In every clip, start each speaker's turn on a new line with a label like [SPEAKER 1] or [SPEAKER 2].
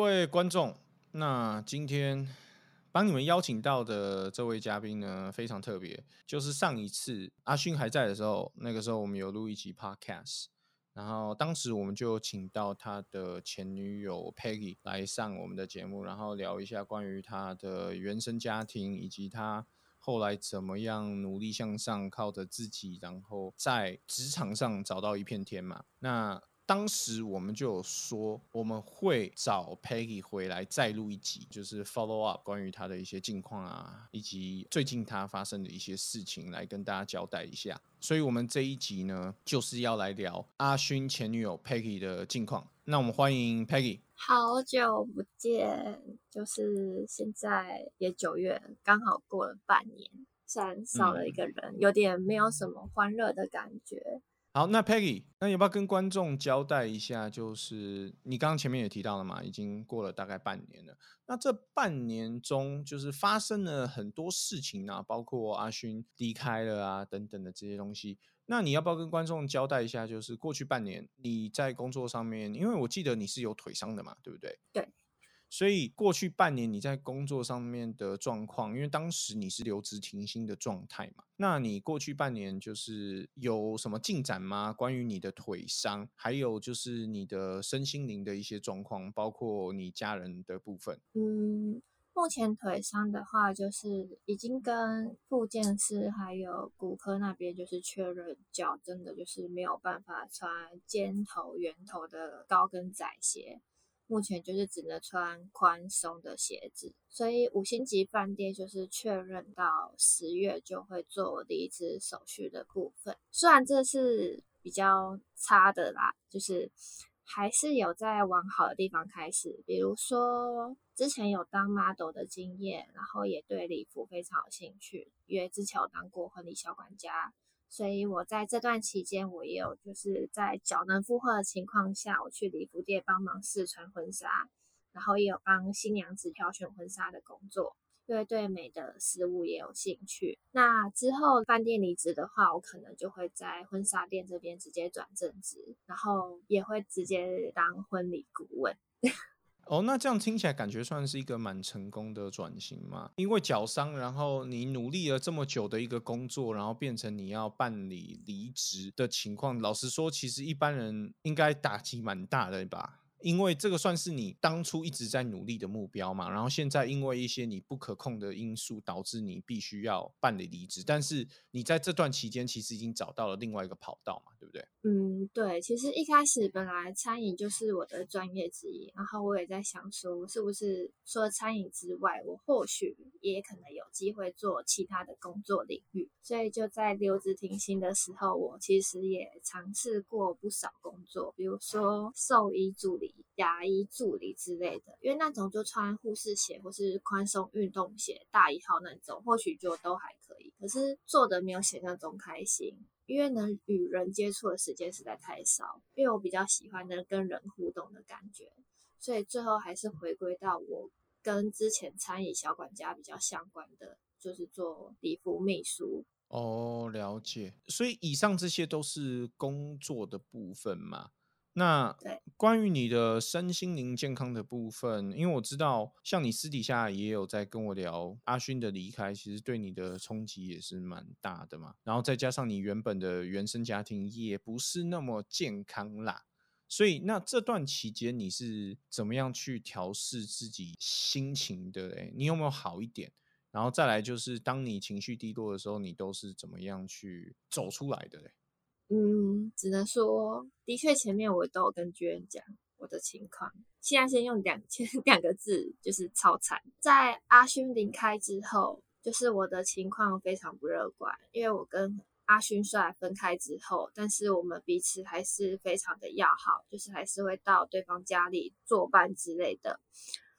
[SPEAKER 1] 各位观众，那今天帮你们邀请到的这位嘉宾呢，非常特别，就是上一次阿勋还在的时候，那个时候我们有录一集 podcast，然后当时我们就请到他的前女友 Peggy 来上我们的节目，然后聊一下关于他的原生家庭以及他后来怎么样努力向上，靠着自己，然后在职场上找到一片天嘛。那当时我们就有说，我们会找 Peggy 回来再录一集，就是 follow up 关于他的一些近况啊，以及最近他发生的一些事情来跟大家交代一下。所以，我们这一集呢，就是要来聊阿勋前女友 Peggy 的近况。那我们欢迎 Peggy。
[SPEAKER 2] 好久不见，就是现在也九月，刚好过了半年，虽然少了一个人，有点没有什么欢乐的感觉。
[SPEAKER 1] 好，那 Peggy，那要不要跟观众交代一下？就是你刚刚前面也提到了嘛，已经过了大概半年了。那这半年中，就是发生了很多事情啊，包括阿勋离开了啊，等等的这些东西。那你要不要跟观众交代一下？就是过去半年你在工作上面，因为我记得你是有腿伤的嘛，对不对？
[SPEAKER 2] 对。
[SPEAKER 1] 所以过去半年你在工作上面的状况，因为当时你是留职停薪的状态嘛，那你过去半年就是有什么进展吗？关于你的腿伤，还有就是你的身心灵的一些状况，包括你家人的部分。
[SPEAKER 2] 嗯，目前腿伤的话，就是已经跟复健师还有骨科那边就是确认，脚真的就是没有办法穿尖头、圆头的高跟仔鞋。目前就是只能穿宽松的鞋子，所以五星级饭店就是确认到十月就会做离职手续的部分。虽然这是比较差的啦，就是还是有在往好的地方开始。比如说之前有当 model 的经验，然后也对礼服非常有兴趣，因为之前有当过婚礼小管家。所以我在这段期间，我也有就是在脚能负荷的情况下，我去礼服店帮忙试穿婚纱，然后也有帮新娘子挑选婚纱的工作，因为对美的事物也有兴趣。那之后饭店离职的话，我可能就会在婚纱店这边直接转正职，然后也会直接当婚礼顾问。
[SPEAKER 1] 哦，那这样听起来感觉算是一个蛮成功的转型嘛？因为脚伤，然后你努力了这么久的一个工作，然后变成你要办理离职的情况，老实说，其实一般人应该打击蛮大的吧？因为这个算是你当初一直在努力的目标嘛，然后现在因为一些你不可控的因素，导致你必须要办理离职。但是你在这段期间，其实已经找到了另外一个跑道嘛，对不对？
[SPEAKER 2] 嗯，对。其实一开始本来餐饮就是我的专业之一，然后我也在想说，是不是除了餐饮之外，我或许也可能有机会做其他的工作领域。所以就在留职停薪的时候，我其实也尝试过不少工作，比如说兽医助理。牙医助理之类的，因为那种就穿护士鞋或是宽松运动鞋大一号那种，或许就都还可以。可是做的没有想象中开心，因为能与人接触的时间实在太少。因为我比较喜欢能跟人互动的感觉，所以最后还是回归到我跟之前餐饮小管家比较相关的，就是做礼服秘书。
[SPEAKER 1] 哦，了解。所以以上这些都是工作的部分嘛？那关于你的身心灵健康的部分，因为我知道，像你私底下也有在跟我聊阿勋的离开，其实对你的冲击也是蛮大的嘛。然后再加上你原本的原生家庭也不是那么健康啦，所以那这段期间你是怎么样去调试自己心情的？诶，你有没有好一点？然后再来就是当你情绪低落的时候，你都是怎么样去走出来的嘞？
[SPEAKER 2] 嗯，只能说，的确前面我都有跟居人讲我的情况。现在先用两千 两个字，就是超惨。在阿勋离开之后，就是我的情况非常不乐观，因为我跟阿勋虽然分开之后，但是我们彼此还是非常的要好，就是还是会到对方家里作伴之类的。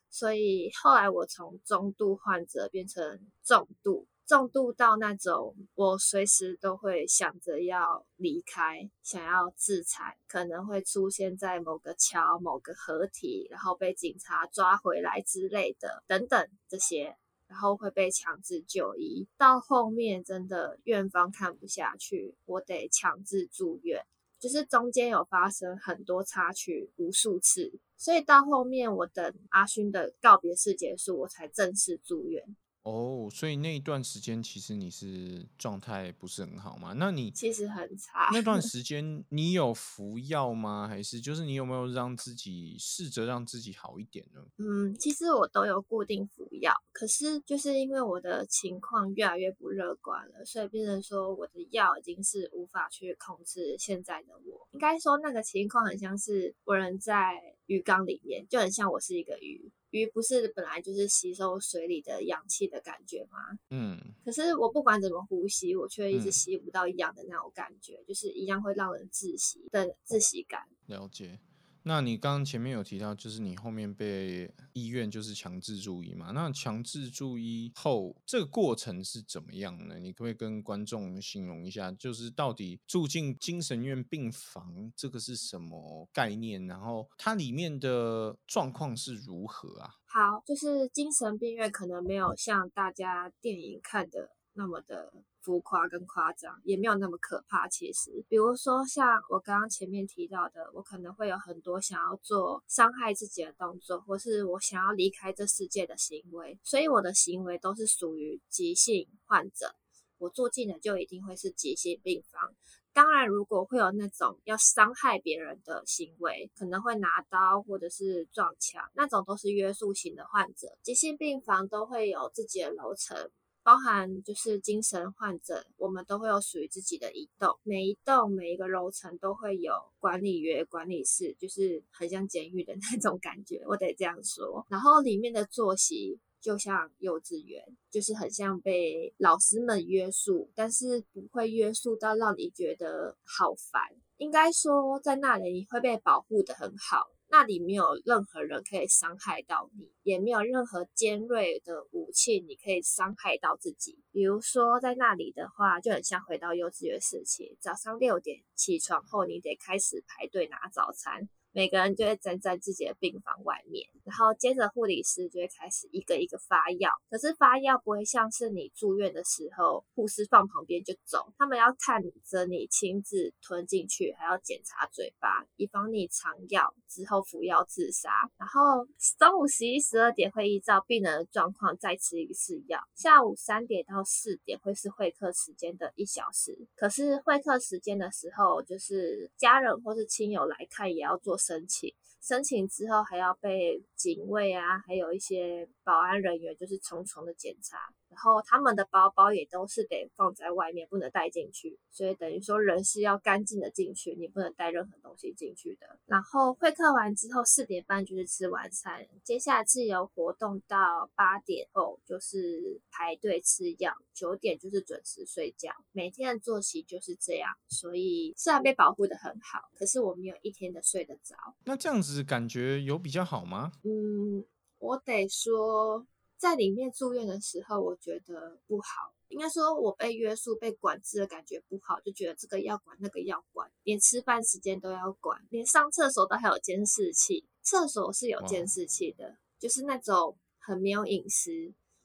[SPEAKER 2] 所以后来我从中度患者变成重度。重度到那种，我随时都会想着要离开，想要自残，可能会出现在某个桥、某个河体，然后被警察抓回来之类的，等等这些，然后会被强制就医。到后面真的院方看不下去，我得强制住院。就是中间有发生很多插曲，无数次。所以到后面我等阿勋的告别式结束，我才正式住院。
[SPEAKER 1] 哦，所以那一段时间其实你是状态不是很好吗？那你
[SPEAKER 2] 其实很差。
[SPEAKER 1] 那段 时间你有服药吗？还是就是你有没有让自己试着让自己好一点呢？
[SPEAKER 2] 嗯，其实我都有固定服药，可是就是因为我的情况越来越不乐观了，所以变成说我的药已经是无法去控制现在的我。应该说那个情况很像是我人在鱼缸里面，就很像我是一个鱼。鱼不是本来就是吸收水里的氧气的感觉吗？嗯。可是我不管怎么呼吸，我却一直吸不到一样的那种感觉，就是一样会让人窒息的窒息感。
[SPEAKER 1] 了解。那你刚刚前面有提到，就是你后面被医院就是强制住医嘛？那强制住医后，这个过程是怎么样呢？你可不可以跟观众形容一下，就是到底住进精神院病房这个是什么概念？然后它里面的状况是如何啊？
[SPEAKER 2] 好，就是精神病院可能没有像大家电影看的那么的。浮夸跟夸张也没有那么可怕。其实，比如说像我刚刚前面提到的，我可能会有很多想要做伤害自己的动作，或是我想要离开这世界的行为。所以我的行为都是属于急性患者。我住进的就一定会是急性病房。当然，如果会有那种要伤害别人的行为，可能会拿刀或者是撞墙，那种都是约束型的患者。急性病房都会有自己的楼层。包含就是精神患者，我们都会有属于自己的一栋，每一栋每一个楼层都会有管理员、管理室，就是很像监狱的那种感觉，我得这样说。然后里面的作息就像幼稚园，就是很像被老师们约束，但是不会约束到让你觉得好烦。应该说在那里你会被保护的很好。那里没有任何人可以伤害到你，也没有任何尖锐的武器你可以伤害到自己。比如说在那里的话，就很像回到幼稚园时期，早上六点起床后，你得开始排队拿早餐。每个人就会站在自己的病房外面，然后接着护理师就会开始一个一个发药。可是发药不会像是你住院的时候，护士放旁边就走，他们要看着你亲自吞进去，还要检查嘴巴，以防你藏药之后服药自杀。然后中午十一、十二点会依照病人的状况再吃一次药。下午三点到四点会是会客时间的一小时，可是会客时间的时候，就是家人或是亲友来看也要做。申请，申请之后还要被警卫啊，还有一些保安人员，就是重重的检查。然后他们的包包也都是得放在外面，不能带进去，所以等于说人是要干净的进去，你不能带任何东西进去的。然后会客完之后四点半就是吃晚餐，接下来自由活动到八点后就是排队吃药，九点就是准时睡觉。每天的作息就是这样，所以虽然被保护的很好，可是我没有一天的睡得着。
[SPEAKER 1] 那这样子感觉有比较好吗？
[SPEAKER 2] 嗯，我得说。在里面住院的时候，我觉得不好。应该说，我被约束、被管制的感觉不好，就觉得这个要管，那个要管，连吃饭时间都要管，连上厕所都还有监视器。厕所是有监视器的，就是那种很没有隐私，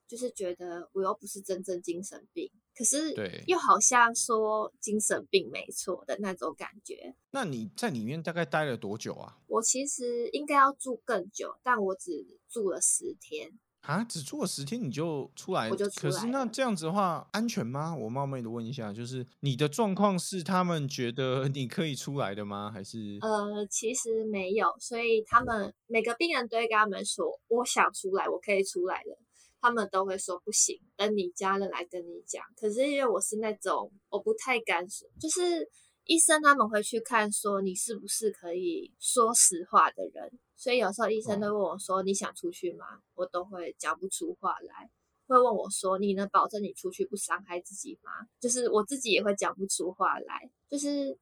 [SPEAKER 2] 就是觉得我又不是真正精神病，可是又好像说精神病没错的那种感觉。
[SPEAKER 1] 那你在里面大概待了多久啊？
[SPEAKER 2] 我其实应该要住更久，但我只住了十天。
[SPEAKER 1] 啊，只住了十天你就出来？
[SPEAKER 2] 我就
[SPEAKER 1] 出来。可是那这样子的话，安全吗？我冒昧的问一下，就是你的状况是他们觉得你可以出来的吗？还是？
[SPEAKER 2] 呃，其实没有，所以他们每个病人都会跟他们说，我想出来，我可以出来的。他们都会说不行，等你家人来跟你讲。可是因为我是那种我不太敢说，就是医生他们会去看说你是不是可以说实话的人。所以有时候医生都问我说：“你想出去吗？”我都会讲不出话来。会问我说：“你能保证你出去不伤害自己吗？”就是我自己也会讲不出话来。就是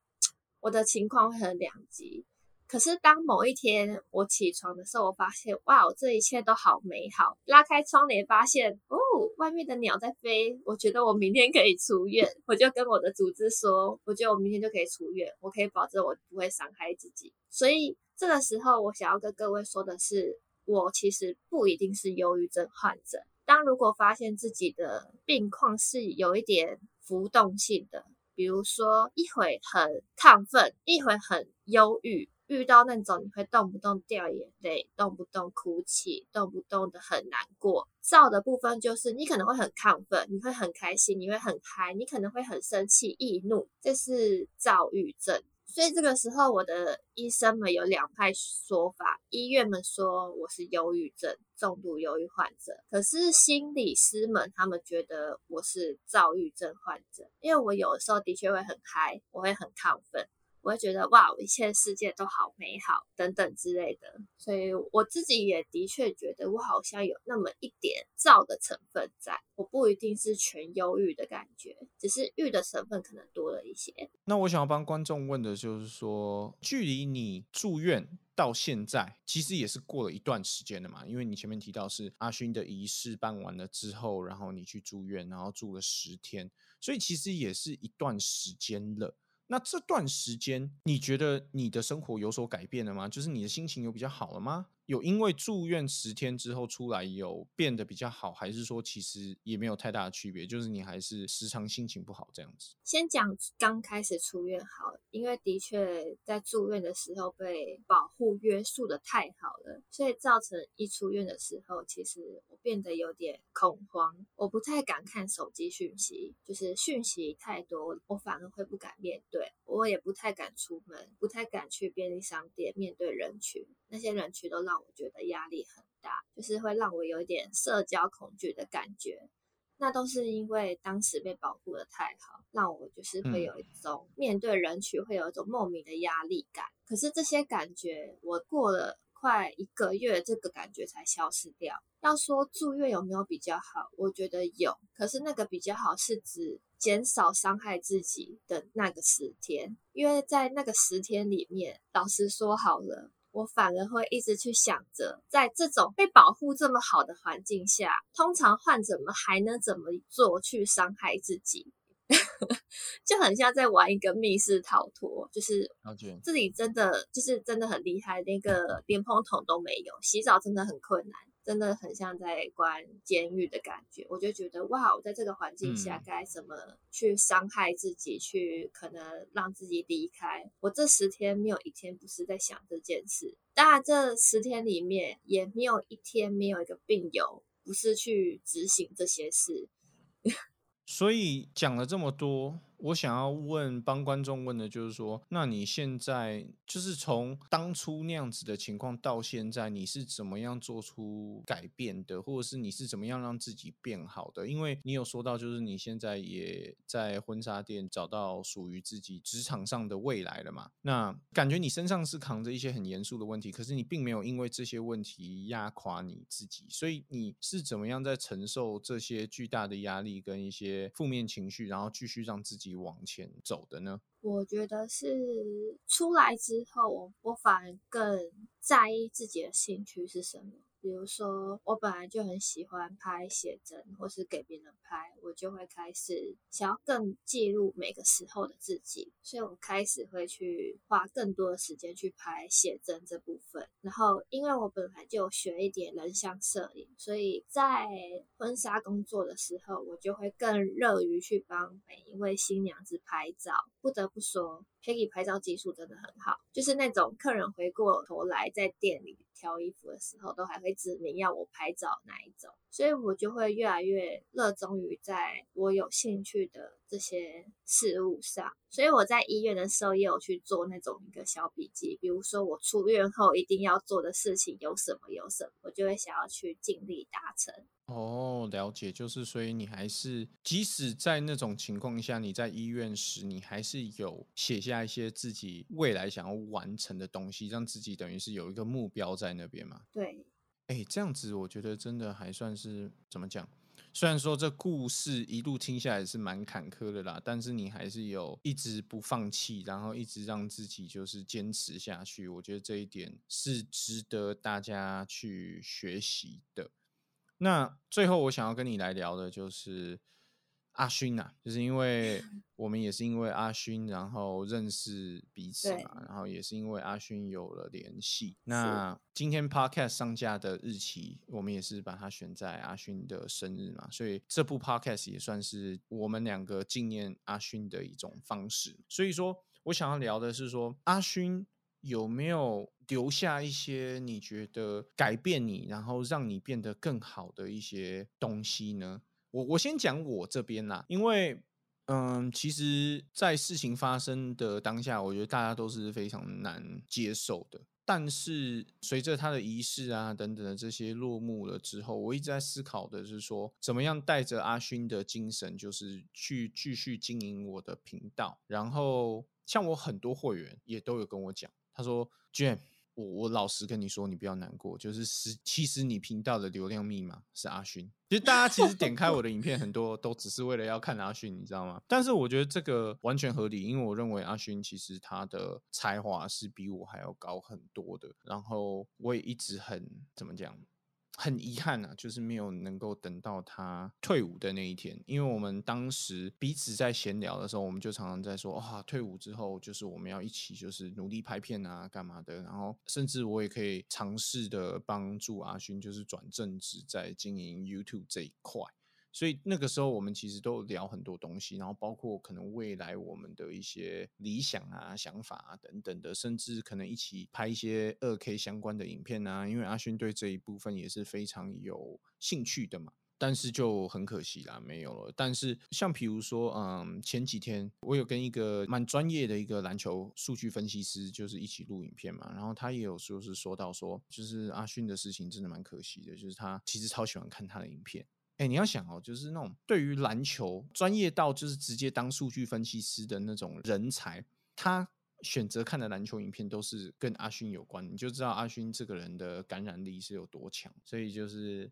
[SPEAKER 2] 我的情况会很两极。可是当某一天我起床的时候，我发现哇，这一切都好美好。拉开窗帘，发现哦，外面的鸟在飞。我觉得我明天可以出院。我就跟我的组织说：“我觉得我明天就可以出院，我可以保证我不会伤害自己。”所以。这个时候，我想要跟各位说的是，我其实不一定是忧郁症患者。当如果发现自己的病况是有一点浮动性的，比如说一会很亢奋，一会很忧郁，遇到那种你会动不动掉眼泪、动不动哭泣、动不动的很难过。躁的部分就是你可能会很亢奋，你会很开心，你会很嗨，你可能会很生气、易怒，这是躁郁症。所以这个时候，我的医生们有两派说法。医院们说我是忧郁症、重度忧郁患者，可是心理师们他们觉得我是躁郁症患者，因为我有的时候的确会很嗨，我会很亢奋。我会觉得哇，我一切世界都好美好等等之类的，所以我自己也的确觉得我好像有那么一点躁的成分在，我不一定是全忧郁的感觉，只是郁的成分可能多了一些。
[SPEAKER 1] 那我想要帮观众问的就是说，距离你住院到现在，其实也是过了一段时间了嘛？因为你前面提到是阿勋的仪式办完了之后，然后你去住院，然后住了十天，所以其实也是一段时间了。那这段时间，你觉得你的生活有所改变了吗？就是你的心情有比较好了吗？有因为住院十天之后出来有变得比较好，还是说其实也没有太大的区别？就是你还是时常心情不好这样子。
[SPEAKER 2] 先讲刚开始出院好，因为的确在住院的时候被保护约束的太好了，所以造成一出院的时候，其实我变得有点恐慌，我不太敢看手机讯息，就是讯息太多，我反而会不敢面对，我也不太敢出门，不太敢去便利商店面对人群，那些人群都让。我觉得压力很大，就是会让我有一点社交恐惧的感觉。那都是因为当时被保护的太好，让我就是会有一种面对人群会有一种莫名的压力感。可是这些感觉，我过了快一个月，这个感觉才消失掉。要说住院有没有比较好，我觉得有。可是那个比较好是指减少伤害自己的那个十天，因为在那个十天里面，老实说好了。我反而会一直去想着，在这种被保护这么好的环境下，通常患者们还能怎么做去伤害自己？就很像在玩一个密室逃脱，就是这里真的就是真的很厉害，连个连蓬桶都没有，洗澡真的很困难。真的很像在关监狱的感觉，我就觉得哇，我在这个环境下该怎么去伤害自己，去可能让自己离开。我这十天没有一天不是在想这件事，当然这十天里面也没有一天没有一个病友不是去执行这些事。
[SPEAKER 1] 所以讲了这么多。我想要问，帮观众问的就是说，那你现在就是从当初那样子的情况到现在，你是怎么样做出改变的，或者是你是怎么样让自己变好的？因为你有说到，就是你现在也在婚纱店找到属于自己职场上的未来了嘛？那感觉你身上是扛着一些很严肃的问题，可是你并没有因为这些问题压垮你自己，所以你是怎么样在承受这些巨大的压力跟一些负面情绪，然后继续让自己往前走的呢？
[SPEAKER 2] 我觉得是出来之后，我反而更在意自己的兴趣是什么。比如说，我本来就很喜欢拍写真，或是给别人拍，我就会开始想要更记录每个时候的自己，所以我开始会去花更多的时间去拍写真这部分。然后，因为我本来就学一点人像摄影，所以在婚纱工作的时候，我就会更乐于去帮每一位新娘子拍照。不得不说，Peggy 拍照技术真的很好，就是那种客人回过头来在店里。挑衣服的时候，都还会指明要我拍照哪一种，所以我就会越来越热衷于在我有兴趣的这些事物上。所以我在医院的时候也有去做那种一个小笔记，比如说我出院后一定要做的事情有什么有什么，我就会想要去尽力达成。
[SPEAKER 1] 哦，了解，就是所以你还是即使在那种情况下，你在医院时，你还是有写下一些自己未来想要完成的东西，让自己等于是有一个目标在那边嘛。
[SPEAKER 2] 对，
[SPEAKER 1] 哎，这样子我觉得真的还算是怎么讲？虽然说这故事一路听下来是蛮坎坷的啦，但是你还是有一直不放弃，然后一直让自己就是坚持下去。我觉得这一点是值得大家去学习的。那最后我想要跟你来聊的就是阿勋呐，就是因为 我们也是因为阿勋，然后认识彼此嘛，然后也是因为阿勋有了联系。那今天 podcast 上架的日期，我们也是把它选在阿勋的生日嘛，所以这部 podcast 也算是我们两个纪念阿勋的一种方式。所以说我想要聊的是说，阿勋有没有留下一些你觉得改变你，然后让你变得更好的一些东西呢？我我先讲我这边啦，因为嗯，其实，在事情发生的当下，我觉得大家都是非常难接受的。但是随着他的仪式啊等等的这些落幕了之后，我一直在思考的是说，怎么样带着阿勋的精神，就是去继续经营我的频道。然后，像我很多会员也都有跟我讲，他说：“Jam。”我我老实跟你说，你不要难过，就是实其实你频道的流量密码是阿勋，其实大家其实点开我的影片，很多都只是为了要看阿勋，你知道吗？但是我觉得这个完全合理，因为我认为阿勋其实他的才华是比我还要高很多的，然后我也一直很怎么讲？很遗憾啊，就是没有能够等到他退伍的那一天，因为我们当时彼此在闲聊的时候，我们就常常在说，哇，退伍之后就是我们要一起就是努力拍片啊，干嘛的，然后甚至我也可以尝试的帮助阿勋，就是转正职在经营 YouTube 这一块。所以那个时候，我们其实都聊很多东西，然后包括可能未来我们的一些理想啊、想法啊等等的，甚至可能一起拍一些二 K 相关的影片啊。因为阿勋对这一部分也是非常有兴趣的嘛。但是就很可惜啦，没有了。但是像比如说，嗯，前几天我有跟一个蛮专业的一个篮球数据分析师，就是一起录影片嘛。然后他也有说是说到说，就是阿勋的事情真的蛮可惜的，就是他其实超喜欢看他的影片。哎，你要想哦，就是那种对于篮球专业到就是直接当数据分析师的那种人才，他选择看的篮球影片都是跟阿勋有关，你就知道阿勋这个人的感染力是有多强。所以就是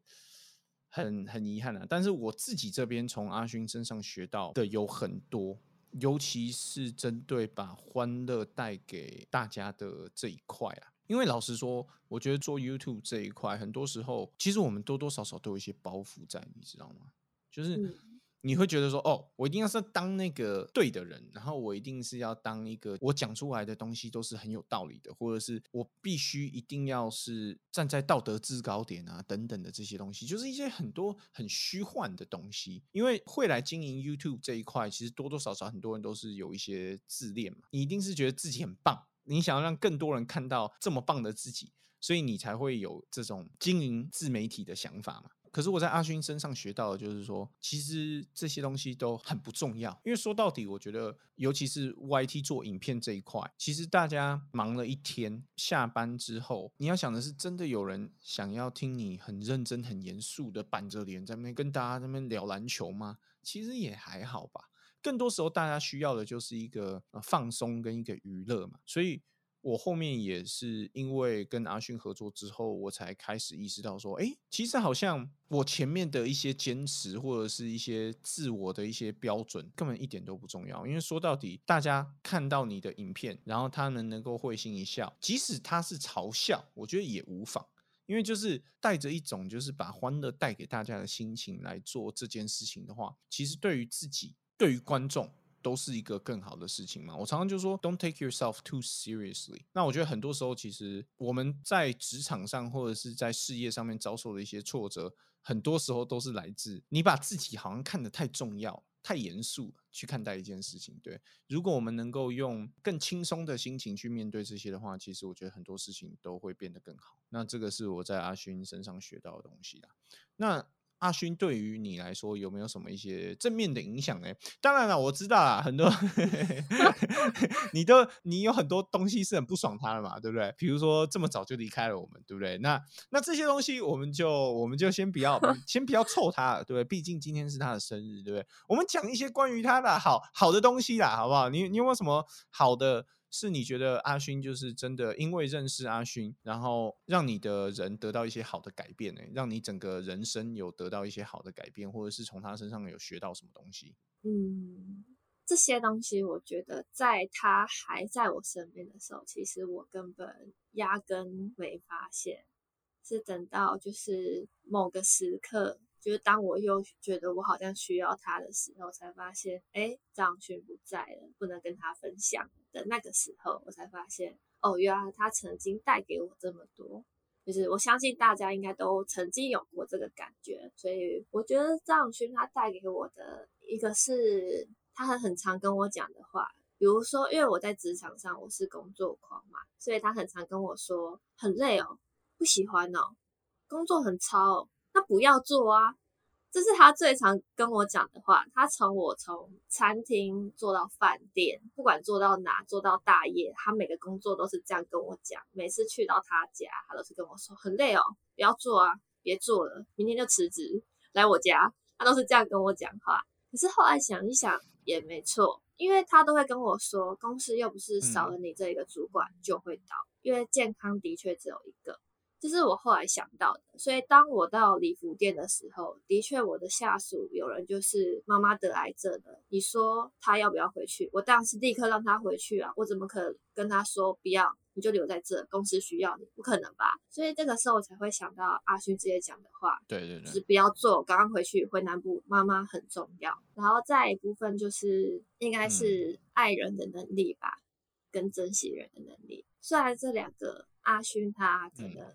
[SPEAKER 1] 很很遗憾啊。但是我自己这边从阿勋身上学到的有很多，尤其是针对把欢乐带给大家的这一块啊。因为老实说，我觉得做 YouTube 这一块，很多时候其实我们多多少少都有一些包袱在，你知道吗？就是你会觉得说，哦，我一定要是当那个对的人，然后我一定是要当一个我讲出来的东西都是很有道理的，或者是我必须一定要是站在道德制高点啊等等的这些东西，就是一些很多很虚幻的东西。因为会来经营 YouTube 这一块，其实多多少少很多人都是有一些自恋嘛，你一定是觉得自己很棒。你想要让更多人看到这么棒的自己，所以你才会有这种经营自媒体的想法嘛？可是我在阿勋身上学到的就是说，其实这些东西都很不重要，因为说到底，我觉得尤其是 YT 做影片这一块，其实大家忙了一天，下班之后，你要想的是，真的有人想要听你很认真、很严肃的板着脸在那边跟大家在那边聊篮球吗？其实也还好吧。更多时候，大家需要的就是一个放松跟一个娱乐嘛。所以我后面也是因为跟阿勋合作之后，我才开始意识到说，哎，其实好像我前面的一些坚持或者是一些自我的一些标准，根本一点都不重要。因为说到底，大家看到你的影片，然后他们能够会心一笑，即使他是嘲笑，我觉得也无妨。因为就是带着一种就是把欢乐带给大家的心情来做这件事情的话，其实对于自己。对于观众都是一个更好的事情嘛？我常常就说，Don't take yourself too seriously。那我觉得很多时候，其实我们在职场上或者是在事业上面遭受的一些挫折，很多时候都是来自你把自己好像看得太重要、太严肃去看待一件事情。对，如果我们能够用更轻松的心情去面对这些的话，其实我觉得很多事情都会变得更好。那这个是我在阿勋身上学到的东西啦。那。阿勋对于你来说有没有什么一些正面的影响呢？当然了，我知道啦，很多 你都你有很多东西是很不爽他的嘛，对不对？比如说这么早就离开了我们，对不对？那那这些东西我们就我们就先不要先不要凑他，对不对？毕竟今天是他的生日，对不对？我们讲一些关于他的好好的东西啦，好不好？你你有没有什么好的？是你觉得阿勋就是真的因为认识阿勋，然后让你的人得到一些好的改变呢？让你整个人生有得到一些好的改变，或者是从他身上有学到什么东西？
[SPEAKER 2] 嗯，这些东西我觉得在他还在我身边的时候，其实我根本压根没发现，是等到就是某个时刻。就是当我又觉得我好像需要他的时候，才发现，哎，张勋不在了，不能跟他分享的那个时候，我才发现，哦，原来他曾经带给我这么多。就是我相信大家应该都曾经有过这个感觉，所以我觉得张勋他带给我的一个是他很很常跟我讲的话。比如说，因为我在职场上我是工作狂嘛，所以他很常跟我说很累哦，不喜欢哦，工作很超，那不要做啊。这是他最常跟我讲的话。他从我从餐厅做到饭店，不管做到哪，做到大业，他每个工作都是这样跟我讲。每次去到他家，他都是跟我说很累哦，不要做啊，别做了，明天就辞职来我家。他都是这样跟我讲话。可是后来想一想，也没错，因为他都会跟我说，公司又不是少了你这一个主管就会倒，因为健康的确只有一个。这是我后来想到的，所以当我到礼服店的时候，的确我的下属有人就是妈妈得癌症了。你说他要不要回去？我当然是立刻让他回去啊！我怎么可能跟他说不要？你就留在这，公司需要你，不可能吧？所以这个时候我才会想到阿勋直接讲的话，
[SPEAKER 1] 对对对，
[SPEAKER 2] 就是不要做，刚刚回去回南部，妈妈很重要。然后再一部分就是应该是爱人的能力吧，跟珍惜人的能力。虽然这两个阿勋他可能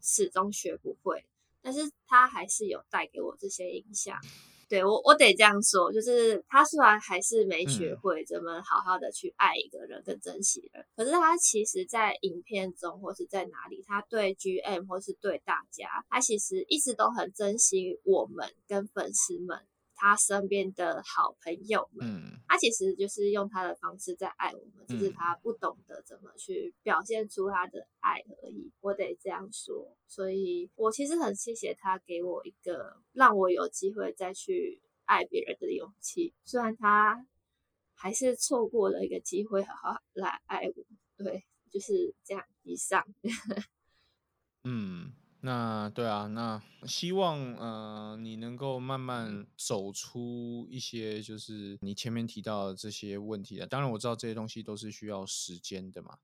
[SPEAKER 2] 始终学不会，但是他还是有带给我这些影响。对我，我得这样说，就是他虽然还是没学会怎么好好的去爱一个人跟珍惜人，可是他其实在影片中或是在哪里，他对 GM 或是对大家，他其实一直都很珍惜我们跟粉丝们。他身边的好朋友们，他其实就是用他的方式在爱我们，只是他不懂得怎么去表现出他的爱而已。我得这样说，所以我其实很谢谢他给我一个让我有机会再去爱别人的勇气。虽然他还是错过了一个机会好好来爱我，对，就是这样。以上，
[SPEAKER 1] 嗯。那对啊，那希望呃你能够慢慢走出一些就是你前面提到的这些问题的。当然我知道这些东西都是需要时间的嘛，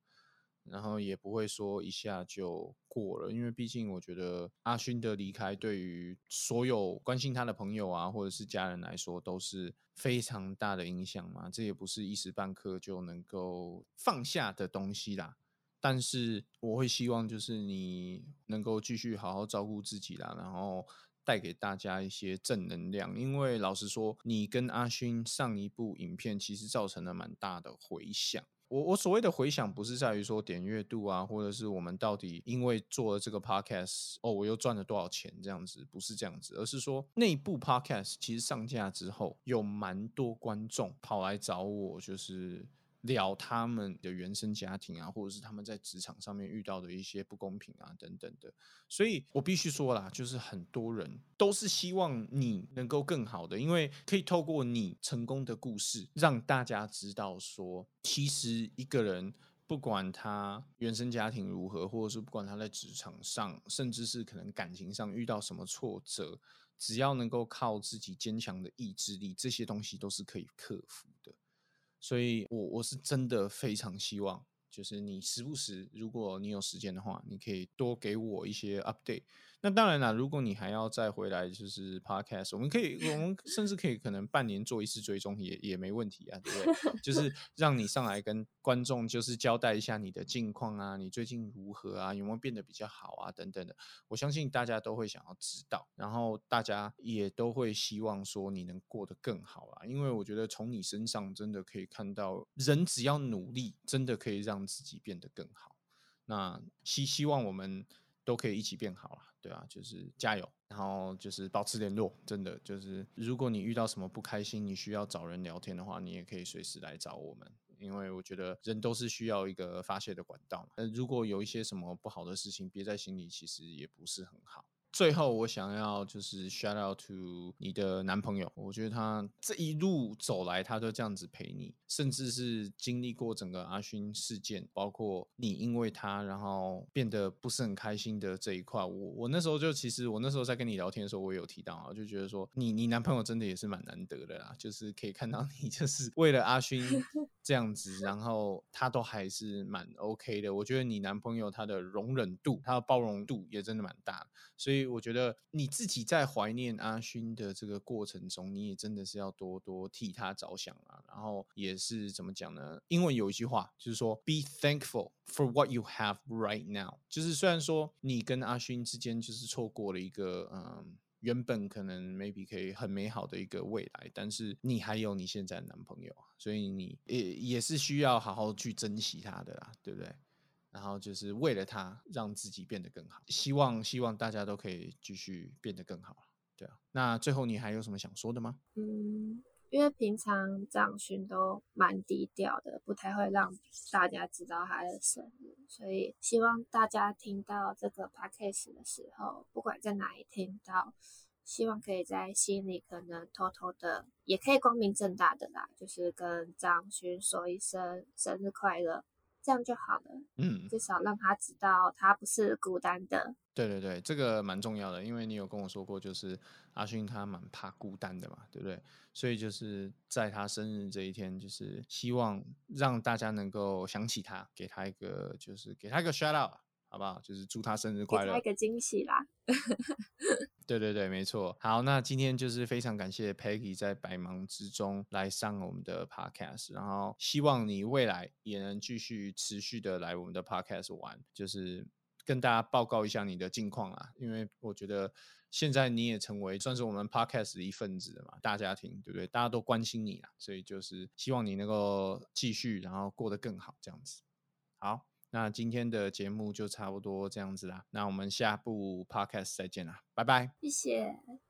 [SPEAKER 1] 然后也不会说一下就过了，因为毕竟我觉得阿勋的离开对于所有关心他的朋友啊或者是家人来说都是非常大的影响嘛，这也不是一时半刻就能够放下的东西啦。但是我会希望，就是你能够继续好好照顾自己啦，然后带给大家一些正能量。因为老实说，你跟阿勋上一部影片其实造成了蛮大的回响。我我所谓的回响，不是在于说点阅度啊，或者是我们到底因为做了这个 podcast 哦，我又赚了多少钱这样子，不是这样子，而是说那部 podcast 其实上架之后，有蛮多观众跑来找我，就是。聊他们的原生家庭啊，或者是他们在职场上面遇到的一些不公平啊等等的，所以我必须说啦，就是很多人都是希望你能够更好的，因为可以透过你成功的故事，让大家知道说，其实一个人不管他原生家庭如何，或者是不管他在职场上，甚至是可能感情上遇到什么挫折，只要能够靠自己坚强的意志力，这些东西都是可以克服的。所以，我我是真的非常希望，就是你时不时，如果你有时间的话，你可以多给我一些 update。那当然啦，如果你还要再回来，就是 podcast，我们可以，我们 甚至可以可能半年做一次追踪，也也没问题啊，对不对？就 是让你上来跟观众就是交代一下你的近况啊，你最近如何啊，有没有变得比较好啊，等等的。我相信大家都会想要知道，然后大家也都会希望说你能过得更好啊，因为我觉得从你身上真的可以看到，人只要努力，真的可以让自己变得更好。那希希望我们。都可以一起变好了，对啊，就是加油，然后就是保持联络，真的就是，如果你遇到什么不开心，你需要找人聊天的话，你也可以随时来找我们，因为我觉得人都是需要一个发泄的管道。呃，如果有一些什么不好的事情憋在心里，其实也不是很好。最后，我想要就是 shout out to 你的男朋友，我觉得他这一路走来，他都这样子陪你，甚至是经历过整个阿勋事件，包括你因为他然后变得不是很开心的这一块，我我那时候就其实我那时候在跟你聊天的时候，我有提到啊，就觉得说你你男朋友真的也是蛮难得的啦，就是可以看到你 就是为了阿勋这样子，然后他都还是蛮 OK 的。我觉得你男朋友他的容忍度，他的包容度也真的蛮大，所以。所以我觉得你自己在怀念阿勋的这个过程中，你也真的是要多多替他着想啊。然后也是怎么讲呢？英文有一句话就是说，Be thankful for what you have right now。就是虽然说你跟阿勋之间就是错过了一个嗯原本可能 maybe 可以很美好的一个未来，但是你还有你现在的男朋友，所以你也也是需要好好去珍惜他的啦，对不对？然后就是为了他让自己变得更好，希望希望大家都可以继续变得更好，对啊。那最后你还有什么想说的吗？
[SPEAKER 2] 嗯。因为平常张勋都蛮低调的，不太会让大家知道他的生日，所以希望大家听到这个 podcast 的时候，不管在哪里听到，希望可以在心里可能偷偷的，也可以光明正大的啦，就是跟张勋说一声生日快乐。这样就好了，嗯，至少让他知道他不是孤单的。
[SPEAKER 1] 对对对，这个蛮重要的，因为你有跟我说过，就是阿勋他蛮怕孤单的嘛，对不对？所以就是在他生日这一天，就是希望让大家能够想起他，给他一个，就是给他一个 shout out，好不好？就是祝他生日快乐，
[SPEAKER 2] 一个惊喜啦。
[SPEAKER 1] 对对对，没错。好，那今天就是非常感谢 Peggy 在百忙之中来上我们的 Podcast，然后希望你未来也能继续持续的来我们的 Podcast 玩，就是跟大家报告一下你的近况啦。因为我觉得现在你也成为算是我们 Podcast 的一份子了嘛，大家庭对不对？大家都关心你啊，所以就是希望你能够继续，然后过得更好这样子。好。那今天的节目就差不多这样子啦，那我们下部 podcast 再见啦，拜拜，
[SPEAKER 2] 谢谢。